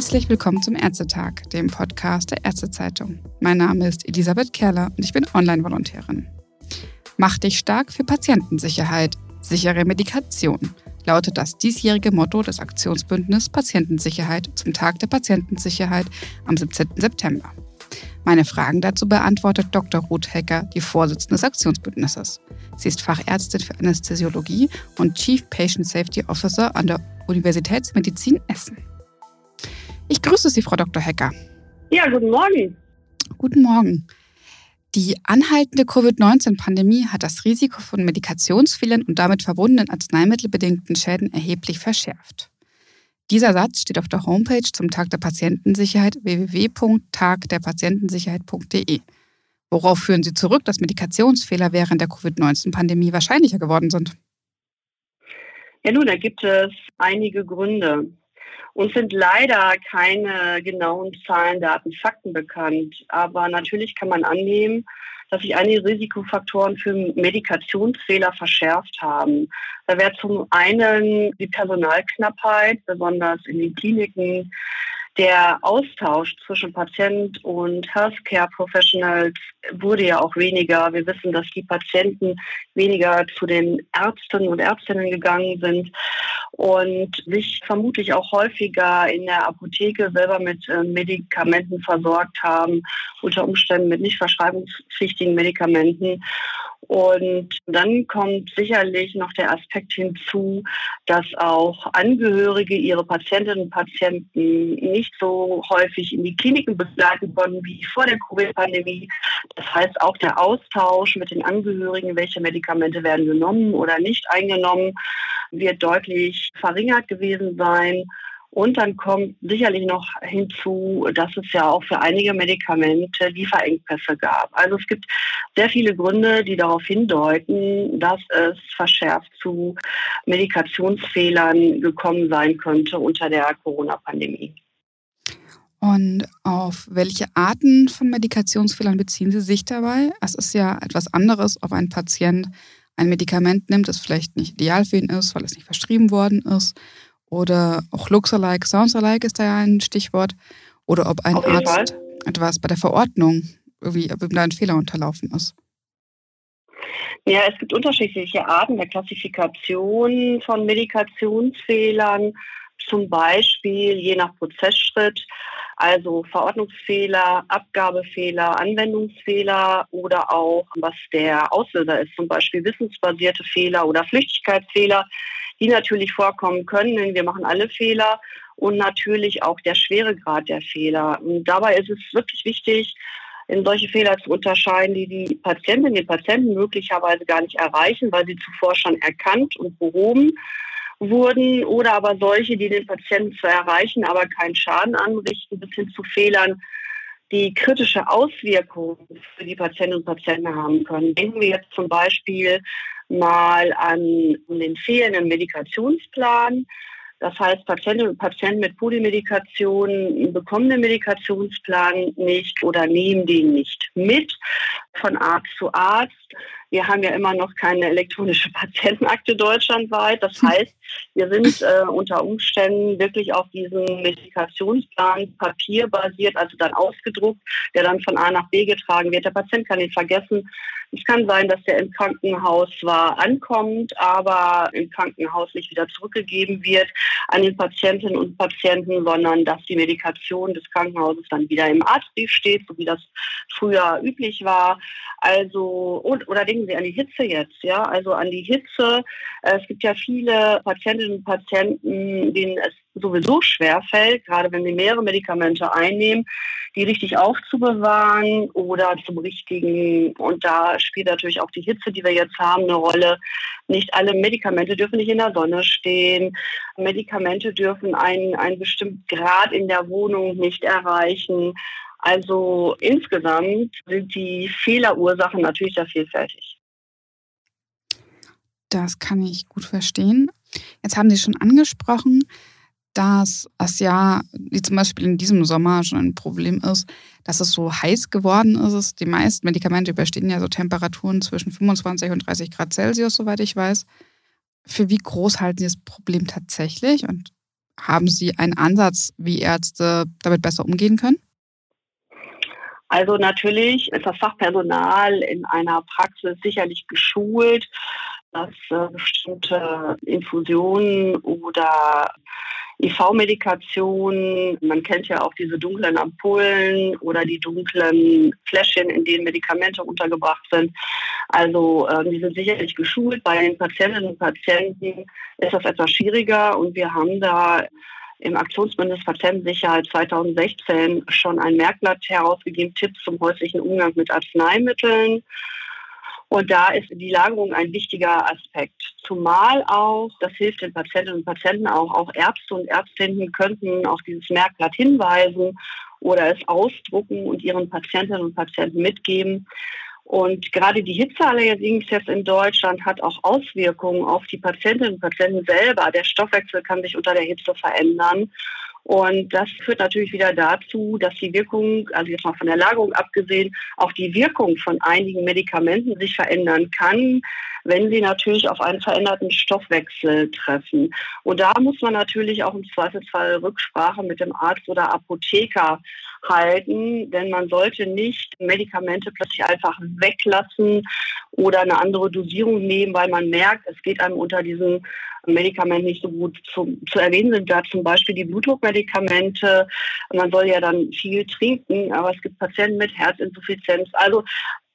Herzlich willkommen zum Ärztetag, dem Podcast der Ärztezeitung. Mein Name ist Elisabeth Kerler und ich bin Online-Volontärin. Mach dich stark für Patientensicherheit, sichere Medikation lautet das diesjährige Motto des Aktionsbündnisses Patientensicherheit zum Tag der Patientensicherheit am 17. September. Meine Fragen dazu beantwortet Dr. Ruth Hecker, die Vorsitzende des Aktionsbündnisses. Sie ist Fachärztin für Anästhesiologie und Chief Patient Safety Officer an der Universitätsmedizin Essen. Ich grüße Sie, Frau Dr. Hecker. Ja, guten Morgen. Guten Morgen. Die anhaltende Covid-19-Pandemie hat das Risiko von Medikationsfehlern und damit verbundenen arzneimittelbedingten Schäden erheblich verschärft. Dieser Satz steht auf der Homepage zum Tag der Patientensicherheit www.tagderpatientensicherheit.de. Worauf führen Sie zurück, dass Medikationsfehler während der Covid-19-Pandemie wahrscheinlicher geworden sind? Ja, nun, da gibt es einige Gründe. Uns sind leider keine genauen Zahlen, Daten, Fakten bekannt. Aber natürlich kann man annehmen, dass sich einige Risikofaktoren für Medikationsfehler verschärft haben. Da wäre zum einen die Personalknappheit, besonders in den Kliniken, der Austausch zwischen Patient und Healthcare Professionals wurde ja auch weniger. Wir wissen, dass die Patienten weniger zu den Ärzten und Ärztinnen gegangen sind und sich vermutlich auch häufiger in der Apotheke selber mit äh, Medikamenten versorgt haben, unter Umständen mit nicht verschreibungspflichtigen Medikamenten. Und dann kommt sicherlich noch der Aspekt hinzu, dass auch Angehörige ihre Patientinnen und Patienten nicht so häufig in die Kliniken begleiten konnten wie vor der Covid-Pandemie. Das heißt, auch der Austausch mit den Angehörigen, welche Medikamente werden genommen oder nicht eingenommen, wird deutlich verringert gewesen sein. Und dann kommt sicherlich noch hinzu, dass es ja auch für einige Medikamente Lieferengpässe gab. Also es gibt sehr viele Gründe, die darauf hindeuten, dass es verschärft zu Medikationsfehlern gekommen sein könnte unter der Corona-Pandemie. Und auf welche Arten von Medikationsfehlern beziehen Sie sich dabei? Es ist ja etwas anderes, ob ein Patient ein Medikament nimmt, das vielleicht nicht ideal für ihn ist, weil es nicht verschrieben worden ist oder auch Looks-alike, Sounds-alike ist da ja ein Stichwort. Oder ob ein Arzt Fall. etwas bei der Verordnung, irgendwie, ob ihm da ein Fehler unterlaufen ist. Ja, es gibt unterschiedliche Arten der Klassifikation von Medikationsfehlern. Zum Beispiel je nach Prozessschritt, also Verordnungsfehler, Abgabefehler, Anwendungsfehler oder auch was der Auslöser ist, zum Beispiel wissensbasierte Fehler oder Flüchtigkeitsfehler die natürlich vorkommen können, denn wir machen alle Fehler und natürlich auch der Schweregrad der Fehler. Und dabei ist es wirklich wichtig, in solche Fehler zu unterscheiden, die die Patientinnen, die Patienten möglicherweise gar nicht erreichen, weil sie zuvor schon erkannt und behoben wurden oder aber solche, die den Patienten zu erreichen, aber keinen Schaden anrichten, bis hin zu Fehlern, die kritische Auswirkungen für die Patientinnen und Patienten haben können. Denken wir jetzt zum Beispiel mal an den fehlenden Medikationsplan. Das heißt, Patientinnen und Patienten mit Polymedikation bekommen den Medikationsplan nicht oder nehmen den nicht mit von Arzt zu Arzt. Wir haben ja immer noch keine elektronische Patientenakte deutschlandweit. Das heißt, wir sind äh, unter Umständen wirklich auf diesen Medikationsplan papierbasiert, also dann ausgedruckt, der dann von A nach B getragen wird. Der Patient kann ihn vergessen. Es kann sein, dass der im Krankenhaus zwar ankommt, aber im Krankenhaus nicht wieder zurückgegeben wird an den Patientinnen und Patienten, sondern dass die Medikation des Krankenhauses dann wieder im Arztbrief steht, so wie das früher üblich war. Also, und, oder denken Sie an die Hitze jetzt, ja, also an die Hitze. Es gibt ja viele Patientinnen und Patienten, denen es sowieso schwer fällt, gerade wenn sie mehrere Medikamente einnehmen, die richtig aufzubewahren oder zum richtigen, und da spielt natürlich auch die Hitze, die wir jetzt haben, eine Rolle. Nicht alle Medikamente dürfen nicht in der Sonne stehen. Medikamente dürfen einen, einen bestimmten Grad in der Wohnung nicht erreichen. Also insgesamt sind die Fehlerursachen natürlich sehr vielfältig. Das kann ich gut verstehen. Jetzt haben Sie schon angesprochen, dass es ja, wie zum Beispiel in diesem Sommer schon ein Problem ist, dass es so heiß geworden ist. Die meisten Medikamente überstehen ja so Temperaturen zwischen 25 und 30 Grad Celsius, soweit ich weiß. Für wie groß halten Sie das Problem tatsächlich und Haben Sie einen Ansatz, wie Ärzte damit besser umgehen können? Also natürlich ist das Fachpersonal in einer Praxis sicherlich geschult, dass äh, bestimmte Infusionen oder IV-Medikationen, man kennt ja auch diese dunklen Ampullen oder die dunklen Fläschchen, in denen Medikamente untergebracht sind. Also äh, die sind sicherlich geschult. Bei den Patientinnen und Patienten ist das etwas schwieriger und wir haben da im Aktionsbündnis Patientensicherheit 2016 schon ein Merkblatt herausgegeben, Tipps zum häuslichen Umgang mit Arzneimitteln. Und da ist die Lagerung ein wichtiger Aspekt. Zumal auch, das hilft den Patientinnen und Patienten auch, auch Ärzte und Ärztinnen könnten auf dieses Merkblatt hinweisen oder es ausdrucken und ihren Patientinnen und Patienten mitgeben. Und gerade die Hitze allerdings jetzt in Deutschland hat auch Auswirkungen auf die Patientinnen und Patienten selber. Der Stoffwechsel kann sich unter der Hitze verändern. Und das führt natürlich wieder dazu, dass die Wirkung, also jetzt mal von der Lagerung abgesehen, auch die Wirkung von einigen Medikamenten sich verändern kann, wenn sie natürlich auf einen veränderten Stoffwechsel treffen. Und da muss man natürlich auch im Zweifelsfall Rücksprache mit dem Arzt oder Apotheker halten, denn man sollte nicht Medikamente plötzlich einfach weglassen oder eine andere Dosierung nehmen, weil man merkt, es geht einem unter diesen Medikamenten nicht so gut zu, zu erwähnen sind. Da zum Beispiel die Blutdruckmedikamente. Man soll ja dann viel trinken, aber es gibt Patienten mit Herzinsuffizienz. Also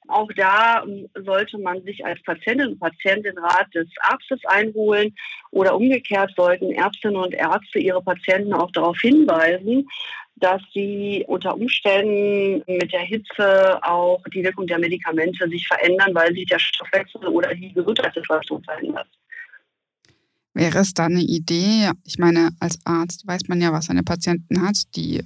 auch da ähm, sollte man sich als Patientin und Patient den Rat des Arztes einholen oder umgekehrt sollten Ärztinnen und Ärzte ihre Patienten auch darauf hinweisen, dass sie unter Umständen mit der Hitze auch die Wirkung der Medikamente sich verändern, weil sich der Stoffwechsel oder die Gesundheitssituation verändert. Wäre es da eine Idee? Ich meine, als Arzt weiß man ja, was seine Patienten hat, die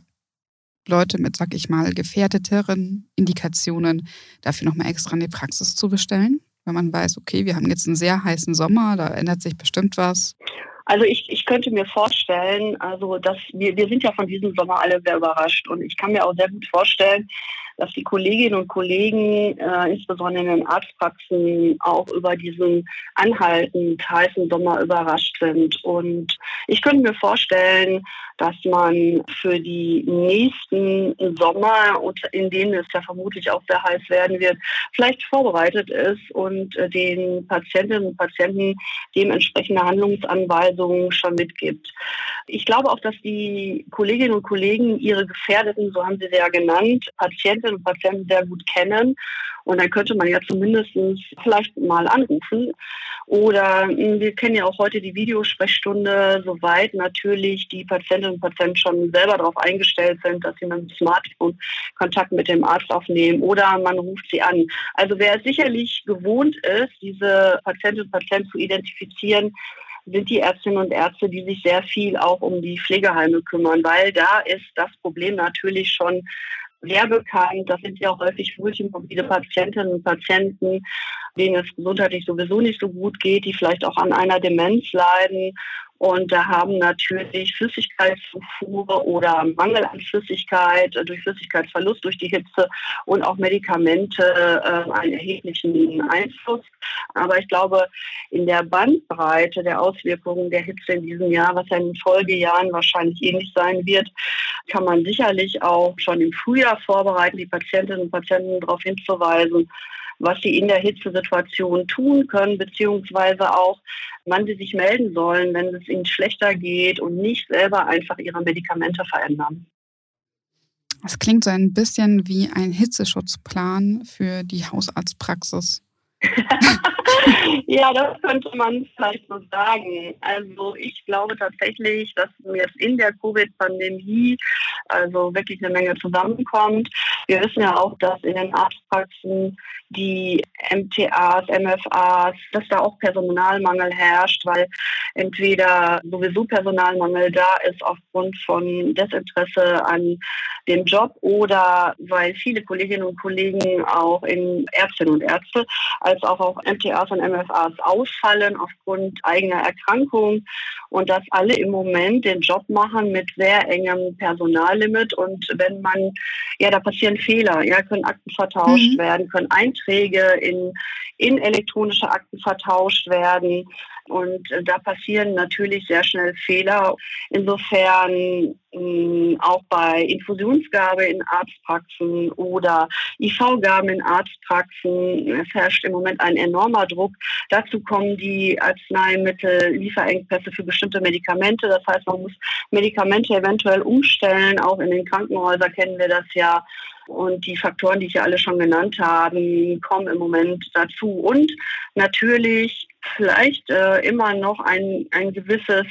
Leute mit, sag ich mal, gefährdeteren Indikationen dafür nochmal extra in die Praxis zu bestellen? Wenn man weiß, okay, wir haben jetzt einen sehr heißen Sommer, da ändert sich bestimmt was. Also ich, ich könnte mir vorstellen, also dass wir, wir sind ja von diesem Sommer alle sehr überrascht und ich kann mir auch sehr gut vorstellen, dass die Kolleginnen und Kollegen, äh, insbesondere in den Arztpraxen, auch über diesen anhaltend heißen Sommer überrascht sind. Und ich könnte mir vorstellen, dass man für die nächsten Sommer, in denen es ja vermutlich auch sehr heiß werden wird, vielleicht vorbereitet ist und äh, den Patientinnen und Patienten dementsprechende Handlungsanweisungen schon mitgibt. Ich glaube auch, dass die Kolleginnen und Kollegen ihre gefährdeten, so haben sie sie ja genannt, Patientinnen Patientinnen und Patienten sehr gut kennen. Und dann könnte man ja zumindest vielleicht mal anrufen. Oder hm, wir kennen ja auch heute die Videosprechstunde, soweit natürlich die Patientinnen und Patienten schon selber darauf eingestellt sind, dass sie mit dem Smartphone Kontakt mit dem Arzt aufnehmen oder man ruft sie an. Also wer sicherlich gewohnt ist, diese Patientinnen und Patienten zu identifizieren, sind die Ärztinnen und Ärzte, die sich sehr viel auch um die Pflegeheime kümmern, weil da ist das Problem natürlich schon sehr bekannt. Das sind ja auch häufig multimorbide Patientinnen und Patienten, denen es gesundheitlich sowieso nicht so gut geht, die vielleicht auch an einer Demenz leiden und da haben natürlich Flüssigkeitszufuhr oder Mangel an Flüssigkeit äh, durch Flüssigkeitsverlust durch die Hitze und auch Medikamente äh, einen erheblichen Einfluss. Aber ich glaube, in der Bandbreite der Auswirkungen der Hitze in diesem Jahr, was ja in den Folgejahren wahrscheinlich ähnlich sein wird, kann man sicherlich auch schon im Frühjahr vorbereiten, die Patientinnen und Patienten darauf hinzuweisen, was sie in der Hitzesituation tun können, beziehungsweise auch, wann sie sich melden sollen, wenn es ihnen schlechter geht und nicht selber einfach ihre Medikamente verändern. Das klingt so ein bisschen wie ein Hitzeschutzplan für die Hausarztpraxis. ja, das könnte man vielleicht so sagen. Also ich glaube tatsächlich, dass jetzt in der Covid-Pandemie also wirklich eine Menge zusammenkommt. Wir wissen ja auch, dass in den Arztpraxen die MTAs, MFAs, dass da auch Personalmangel herrscht, weil entweder sowieso Personalmangel da ist aufgrund von Desinteresse an dem Job oder weil viele Kolleginnen und Kollegen auch in Ärztinnen und Ärzte als auch auf MTAs und MFAs ausfallen aufgrund eigener Erkrankungen und dass alle im Moment den Job machen mit sehr engem Personallimit und wenn man, ja, da passieren Fehler, ja, können Akten vertauscht mhm. werden, können Einträge in, in elektronische Akten vertauscht werden. Und äh, da passieren natürlich sehr schnell Fehler. Insofern auch bei Infusionsgabe in Arztpraxen oder IV-Gaben in Arztpraxen. Herrscht im Moment ein enormer Druck. Dazu kommen die Arzneimittel-Lieferengpässe für bestimmte Medikamente. Das heißt, man muss Medikamente eventuell umstellen. Auch in den Krankenhäusern kennen wir das ja. Und die Faktoren, die ich ja alle schon genannt habe, kommen im Moment dazu. Und natürlich vielleicht äh, immer noch ein, ein gewisses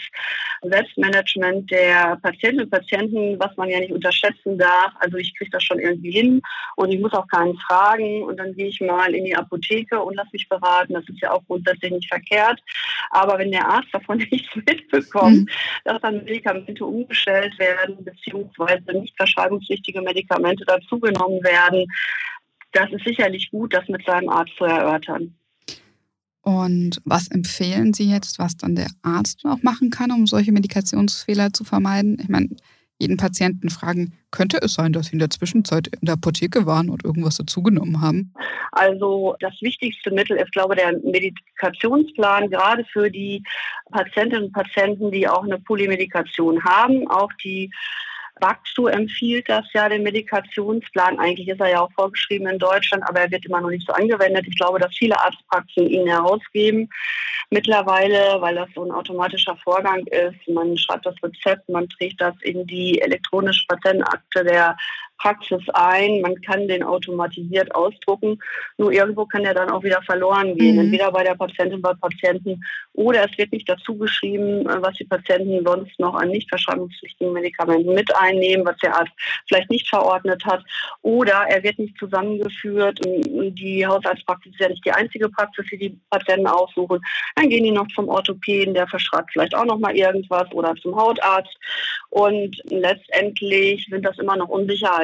Selbstmanagement der Patientinnen und Patienten, was man ja nicht unterschätzen darf. Also ich kriege das schon irgendwie hin und ich muss auch keinen fragen und dann gehe ich mal in die Apotheke und lasse mich beraten. Das ist ja auch grundsätzlich nicht verkehrt. Aber wenn der Arzt davon nichts mitbekommt, mhm. dass dann Medikamente umgestellt werden beziehungsweise nicht verschreibungspflichtige Medikamente dazugenommen werden, das ist sicherlich gut, das mit seinem Arzt zu erörtern. Und was empfehlen Sie jetzt, was dann der Arzt auch machen kann, um solche Medikationsfehler zu vermeiden? Ich meine, jeden Patienten fragen, könnte es sein, dass Sie in der Zwischenzeit in der Apotheke waren und irgendwas dazugenommen haben? Also das wichtigste Mittel ist, glaube ich, der Medikationsplan, gerade für die Patientinnen und Patienten, die auch eine Polymedikation haben, auch die Baxu empfiehlt das ja, den Medikationsplan. Eigentlich ist er ja auch vorgeschrieben in Deutschland, aber er wird immer noch nicht so angewendet. Ich glaube, dass viele Arztpraxen ihn herausgeben. Mittlerweile, weil das so ein automatischer Vorgang ist, man schreibt das Rezept, man trägt das in die elektronische Patientenakte der Praxis ein. Man kann den automatisiert ausdrucken. Nur irgendwo kann der dann auch wieder verloren gehen. Mhm. Entweder bei der Patientin, bei Patienten oder es wird nicht dazu geschrieben, was die Patienten sonst noch an nicht verschreibungspflichtigen Medikamenten mit einnehmen, was der Arzt vielleicht nicht verordnet hat. Oder er wird nicht zusammengeführt. Die Hausarztpraxis ist ja nicht die einzige Praxis, die die Patienten aussuchen. Dann gehen die noch zum Orthopäden, der verschreibt vielleicht auch noch mal irgendwas oder zum Hautarzt. Und letztendlich sind das immer noch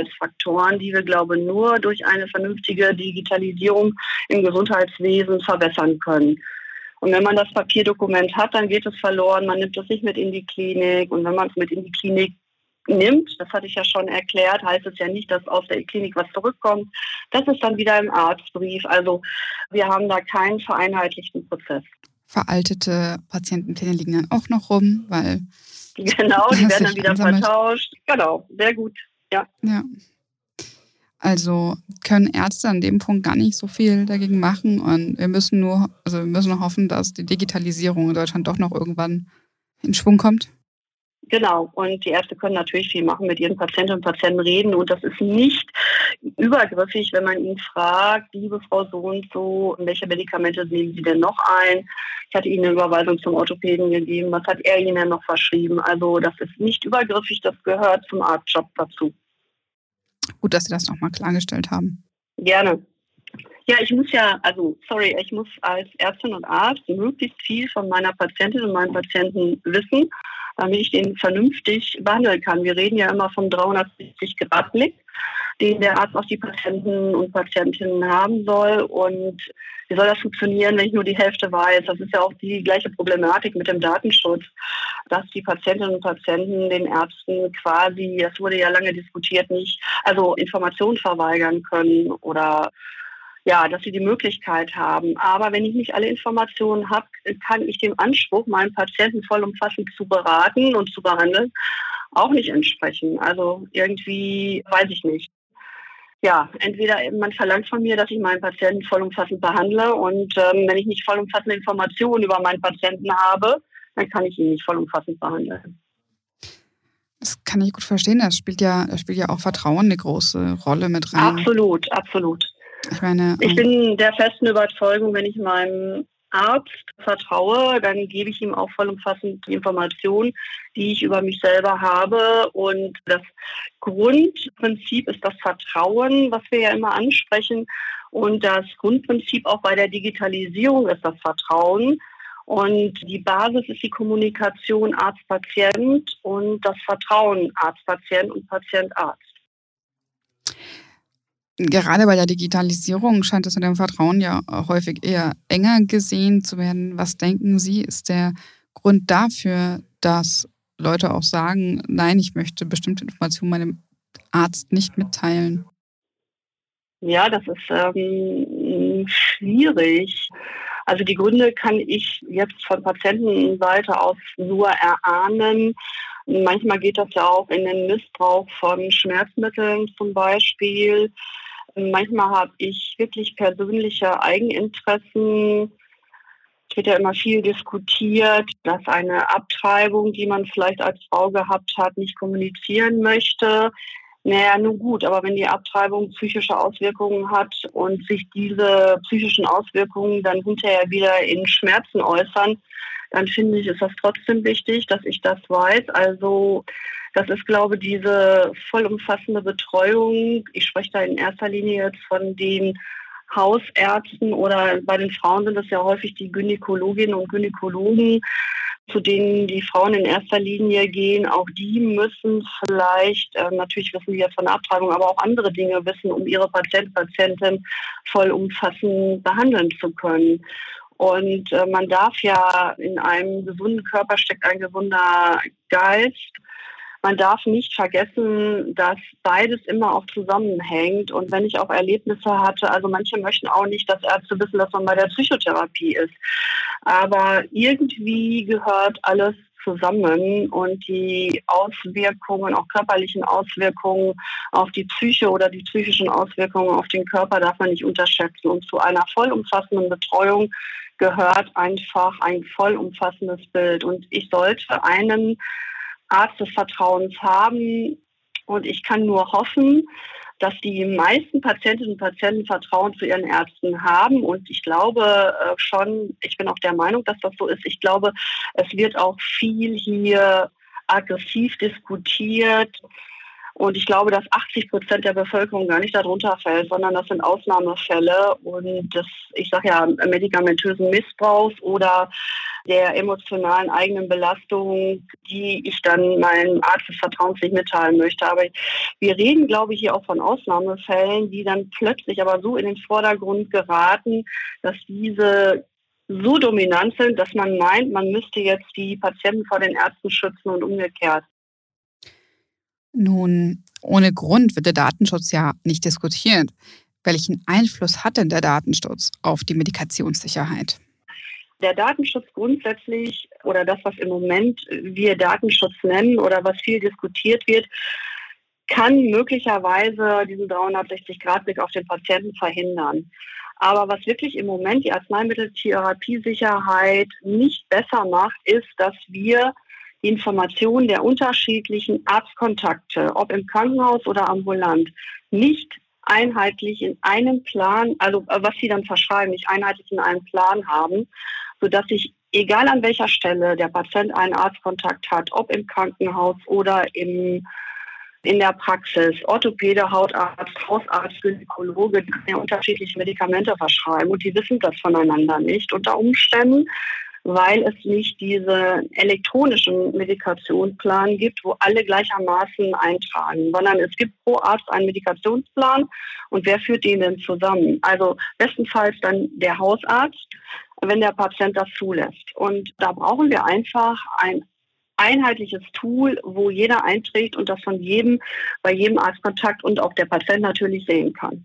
Unsicherheitsfaktoren, die wir, glaube ich, nur durch eine vernünftige Digitalisierung im Gesundheitswesen verbessern können. Und wenn man das Papierdokument hat, dann geht es verloren. Man nimmt es nicht mit in die Klinik. Und wenn man es mit in die Klinik nimmt, das hatte ich ja schon erklärt, heißt es ja nicht, dass aus der Klinik was zurückkommt. Das ist dann wieder im Arztbrief. Also wir haben da keinen vereinheitlichten Prozess. Veraltete Patientenpläne liegen dann auch noch rum, weil Genau, die werden dann wieder vertauscht. Genau, sehr gut. Ja. ja. Also können Ärzte an dem Punkt gar nicht so viel dagegen machen und wir müssen nur, also wir müssen hoffen, dass die Digitalisierung in Deutschland doch noch irgendwann in Schwung kommt. Genau, und die Ärzte können natürlich viel machen, mit ihren Patientinnen und Patienten reden und das ist nicht übergriffig, wenn man ihn fragt, liebe Frau so und so, welche Medikamente nehmen Sie denn noch ein? Ich hatte Ihnen eine Überweisung zum Orthopäden gegeben, was hat er Ihnen denn noch verschrieben? Also das ist nicht übergriffig, das gehört zum Arztjob dazu. Gut, dass Sie das nochmal klargestellt haben. Gerne. Ja, ich muss ja, also sorry, ich muss als Ärztin und Arzt möglichst viel von meiner Patientin und meinen Patienten wissen damit ich den vernünftig behandeln kann. Wir reden ja immer vom 360-Grad-Blick, den der Arzt auf die Patienten und Patientinnen haben soll. Und wie soll das funktionieren, wenn ich nur die Hälfte weiß? Das ist ja auch die gleiche Problematik mit dem Datenschutz, dass die Patientinnen und Patienten den Ärzten quasi, das wurde ja lange diskutiert, nicht, also Informationen verweigern können oder ja, dass sie die Möglichkeit haben. Aber wenn ich nicht alle Informationen habe, kann ich dem Anspruch, meinen Patienten vollumfassend zu beraten und zu behandeln, auch nicht entsprechen. Also irgendwie weiß ich nicht. Ja, entweder man verlangt von mir, dass ich meinen Patienten vollumfassend behandle und ähm, wenn ich nicht vollumfassende Informationen über meinen Patienten habe, dann kann ich ihn nicht vollumfassend behandeln. Das kann ich gut verstehen. Das spielt ja, das spielt ja auch Vertrauen eine große Rolle mit rein. Absolut, absolut. Ich, meine, ich bin der festen Überzeugung, wenn ich meinem Arzt vertraue, dann gebe ich ihm auch vollumfassend die Informationen, die ich über mich selber habe. Und das Grundprinzip ist das Vertrauen, was wir ja immer ansprechen. Und das Grundprinzip auch bei der Digitalisierung ist das Vertrauen. Und die Basis ist die Kommunikation Arzt-Patient und das Vertrauen Arzt-Patient und Patient-Arzt. Gerade bei der Digitalisierung scheint es mit dem Vertrauen ja häufig eher enger gesehen zu werden. Was denken Sie, ist der Grund dafür, dass Leute auch sagen, nein, ich möchte bestimmte Informationen meinem Arzt nicht mitteilen? Ja, das ist ähm, schwierig. Also die Gründe kann ich jetzt von Patientenseite aus nur erahnen. Manchmal geht das ja auch in den Missbrauch von Schmerzmitteln zum Beispiel. Manchmal habe ich wirklich persönliche Eigeninteressen. Es wird ja immer viel diskutiert, dass eine Abtreibung, die man vielleicht als Frau gehabt hat, nicht kommunizieren möchte. Naja, nun gut, aber wenn die Abtreibung psychische Auswirkungen hat und sich diese psychischen Auswirkungen dann hinterher wieder in Schmerzen äußern, dann finde ich, ist das trotzdem wichtig, dass ich das weiß. Also das ist, glaube ich, diese vollumfassende Betreuung. Ich spreche da in erster Linie jetzt von den Hausärzten oder bei den Frauen sind es ja häufig die Gynäkologinnen und Gynäkologen, zu denen die Frauen in erster Linie gehen. Auch die müssen vielleicht, äh, natürlich wissen die jetzt von der Abtreibung, aber auch andere Dinge wissen, um ihre Patienten, Patientin vollumfassend behandeln zu können. Und äh, man darf ja in einem gesunden Körper steckt ein gesunder Geist. Man darf nicht vergessen, dass beides immer auch zusammenhängt. Und wenn ich auch Erlebnisse hatte, also manche möchten auch nicht, dass Ärzte wissen, dass man bei der Psychotherapie ist. Aber irgendwie gehört alles zusammen und die Auswirkungen, auch körperlichen Auswirkungen auf die Psyche oder die psychischen Auswirkungen auf den Körper darf man nicht unterschätzen. Und zu einer vollumfassenden Betreuung gehört einfach ein vollumfassendes Bild. Und ich sollte einen Arzt des Vertrauens haben. Und ich kann nur hoffen, dass die meisten Patientinnen und Patienten Vertrauen zu ihren Ärzten haben. Und ich glaube äh, schon, ich bin auch der Meinung, dass das so ist. Ich glaube, es wird auch viel hier aggressiv diskutiert. Und ich glaube, dass 80 Prozent der Bevölkerung gar nicht darunter fällt, sondern das sind Ausnahmefälle und das, ich sage ja, medikamentösen Missbrauchs oder der emotionalen eigenen Belastung, die ich dann meinem Arzt des Vertrauens nicht mitteilen möchte. Aber wir reden, glaube ich, hier auch von Ausnahmefällen, die dann plötzlich aber so in den Vordergrund geraten, dass diese so dominant sind, dass man meint, man müsste jetzt die Patienten vor den Ärzten schützen und umgekehrt. Nun, ohne Grund wird der Datenschutz ja nicht diskutiert. Welchen Einfluss hat denn der Datenschutz auf die Medikationssicherheit? Der Datenschutz grundsätzlich oder das, was im Moment wir Datenschutz nennen oder was viel diskutiert wird, kann möglicherweise diesen 360-Grad-Blick auf den Patienten verhindern. Aber was wirklich im Moment die Arzneimitteltherapiesicherheit nicht besser macht, ist, dass wir die Informationen der unterschiedlichen Arztkontakte, ob im Krankenhaus oder ambulant, nicht einheitlich in einem Plan, also äh, was sie dann verschreiben, nicht einheitlich in einem Plan haben, sodass ich, egal an welcher Stelle der Patient einen Arztkontakt hat, ob im Krankenhaus oder im, in der Praxis, Orthopäde, Hautarzt, Hausarzt, Gynäkologe, die können ja unterschiedliche Medikamente verschreiben und die wissen das voneinander nicht unter Umständen weil es nicht diesen elektronischen Medikationsplan gibt, wo alle gleichermaßen eintragen, sondern es gibt pro Arzt einen Medikationsplan und wer führt den denn zusammen? Also bestenfalls dann der Hausarzt, wenn der Patient das zulässt. Und da brauchen wir einfach ein einheitliches Tool, wo jeder einträgt und das von jedem, bei jedem Arztkontakt und auch der Patient natürlich sehen kann.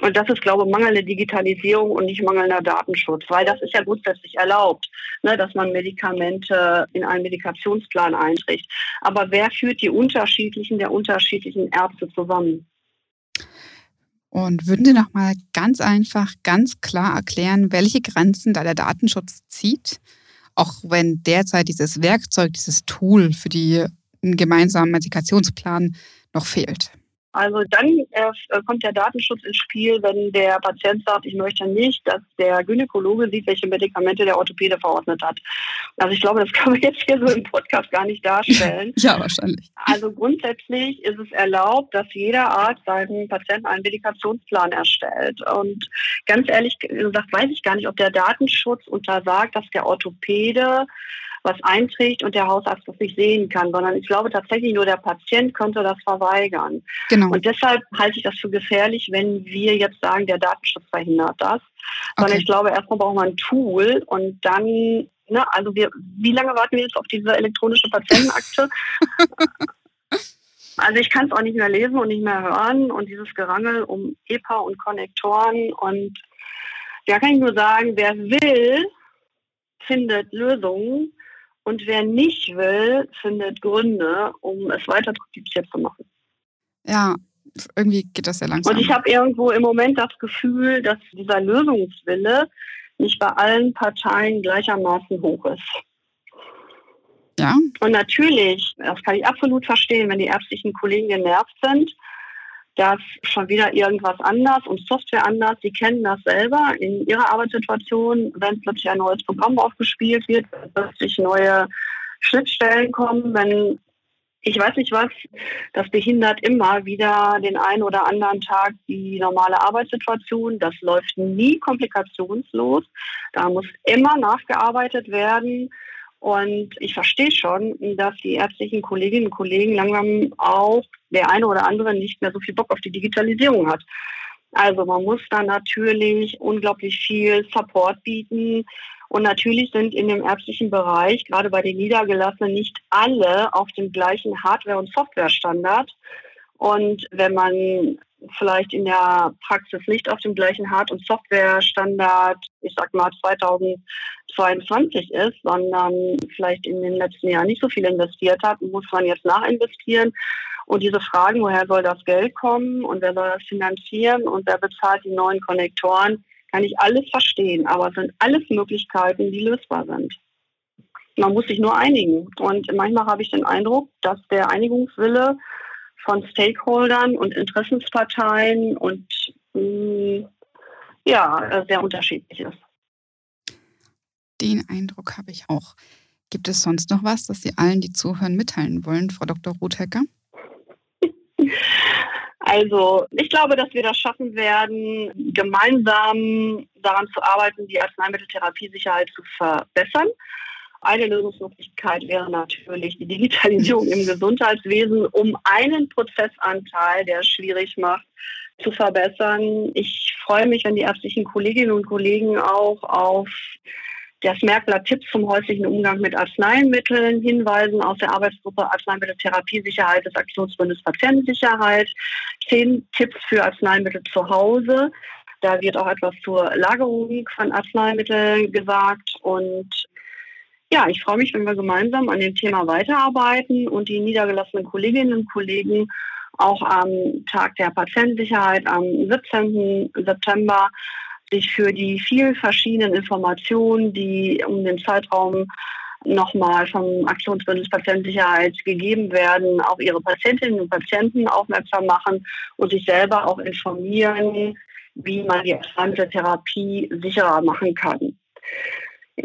Und das ist, glaube ich, mangelnde Digitalisierung und nicht mangelnder Datenschutz, weil das ist ja grundsätzlich erlaubt, ne, dass man Medikamente in einen Medikationsplan einträgt. Aber wer führt die unterschiedlichen der unterschiedlichen Ärzte zusammen? Und würden Sie noch mal ganz einfach, ganz klar erklären, welche Grenzen da der Datenschutz zieht, auch wenn derzeit dieses Werkzeug, dieses Tool für die gemeinsamen Medikationsplan noch fehlt? Also dann äh, kommt der Datenschutz ins Spiel, wenn der Patient sagt, ich möchte nicht, dass der Gynäkologe sieht, welche Medikamente der Orthopäde verordnet hat. Also ich glaube, das kann man jetzt hier so im Podcast gar nicht darstellen. ja, wahrscheinlich. Also grundsätzlich ist es erlaubt, dass jeder Arzt seinen Patienten einen Medikationsplan erstellt. Und ganz ehrlich gesagt weiß ich gar nicht, ob der Datenschutz untersagt, dass der Orthopäde was einträgt und der Hausarzt das nicht sehen kann, sondern ich glaube tatsächlich nur der Patient könnte das verweigern. Genau. Und deshalb halte ich das für gefährlich, wenn wir jetzt sagen, der Datenschutz verhindert das. Sondern ich glaube, erstmal brauchen wir ein Tool und dann, ne, also wir, wie lange warten wir jetzt auf diese elektronische Patientenakte? Also ich kann es auch nicht mehr lesen und nicht mehr hören und dieses Gerangel um EPA und Konnektoren und Da kann ich nur sagen, wer will, findet Lösungen und wer nicht will, findet Gründe, um es weiter kompliziert zu machen. Ja, irgendwie geht das sehr langsam. Und ich habe irgendwo im Moment das Gefühl, dass dieser Lösungswille nicht bei allen Parteien gleichermaßen hoch ist. Ja. Und natürlich, das kann ich absolut verstehen, wenn die ärztlichen Kollegen genervt sind, dass schon wieder irgendwas anders und Software anders. Sie kennen das selber in ihrer Arbeitssituation, wenn plötzlich ein neues Programm aufgespielt wird, plötzlich neue Schnittstellen kommen, wenn ich weiß nicht was, das behindert immer wieder den einen oder anderen Tag die normale Arbeitssituation. Das läuft nie komplikationslos. Da muss immer nachgearbeitet werden. Und ich verstehe schon, dass die ärztlichen Kolleginnen und Kollegen langsam auch der eine oder andere nicht mehr so viel Bock auf die Digitalisierung hat. Also man muss da natürlich unglaublich viel Support bieten. Und natürlich sind in dem ärztlichen Bereich, gerade bei den Niedergelassenen, nicht alle auf dem gleichen Hardware- und Softwarestandard. Und wenn man vielleicht in der Praxis nicht auf dem gleichen Hard- und Softwarestandard, ich sag mal 2022 ist, sondern vielleicht in den letzten Jahren nicht so viel investiert hat, muss man jetzt nachinvestieren. Und diese Fragen, woher soll das Geld kommen und wer soll das finanzieren und wer bezahlt die neuen Konnektoren, kann ich alles verstehen. Aber es sind alles Möglichkeiten, die lösbar sind. Man muss sich nur einigen. Und manchmal habe ich den Eindruck, dass der Einigungswille von Stakeholdern und Interessensparteien und mh, mm, ja, sehr unterschiedlich ist. Den Eindruck habe ich auch. Gibt es sonst noch was, das Sie allen, die zuhören, mitteilen wollen, Frau Dr. Rothecker? Also ich glaube, dass wir das schaffen werden, gemeinsam daran zu arbeiten, die Arzneimitteltherapiesicherheit zu verbessern. Eine Lösungsmöglichkeit wäre natürlich die Digitalisierung im Gesundheitswesen, um einen Prozessanteil, der es schwierig macht, zu verbessern. Ich freue mich, wenn die ärztlichen Kolleginnen und Kollegen auch auf das Merkblatt Tipps zum häuslichen Umgang mit Arzneimitteln hinweisen aus der Arbeitsgruppe Arzneimitteltherapiesicherheit des Aktionsbundes Patientensicherheit. Zehn Tipps für Arzneimittel zu Hause. Da wird auch etwas zur Lagerung von Arzneimitteln gesagt und ja, ich freue mich, wenn wir gemeinsam an dem Thema weiterarbeiten und die niedergelassenen Kolleginnen und Kollegen auch am Tag der Patientensicherheit am 17. September sich für die vielen verschiedenen Informationen, die um den Zeitraum nochmal vom Aktionsbündnis Patientensicherheit gegeben werden, auch ihre Patientinnen und Patienten aufmerksam machen und sich selber auch informieren, wie man die Therapie sicherer machen kann.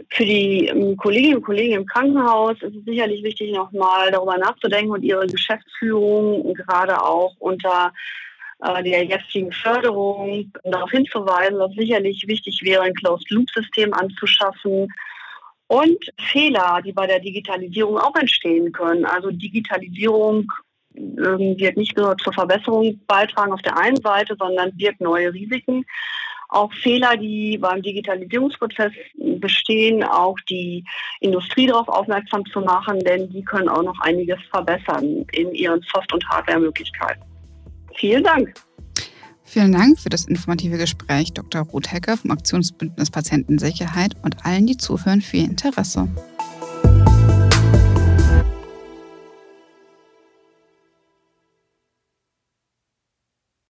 Für die ähm, Kolleginnen und Kollegen im Krankenhaus ist es sicherlich wichtig, nochmal darüber nachzudenken und ihre Geschäftsführung gerade auch unter der jetzigen Förderung darauf hinzuweisen, dass sicherlich wichtig wäre, ein Closed-Loop-System anzuschaffen und Fehler, die bei der Digitalisierung auch entstehen können. Also Digitalisierung ähm, wird nicht nur zur Verbesserung beitragen auf der einen Seite, sondern birgt neue Risiken auch Fehler, die beim Digitalisierungsprozess bestehen, auch die Industrie darauf aufmerksam zu machen, denn die können auch noch einiges verbessern in ihren Soft- und Hardware-Möglichkeiten. Vielen Dank. Vielen Dank für das informative Gespräch, Dr. Ruth Hecker vom Aktionsbündnis Patientensicherheit und allen, die zuhören, für ihr Interesse.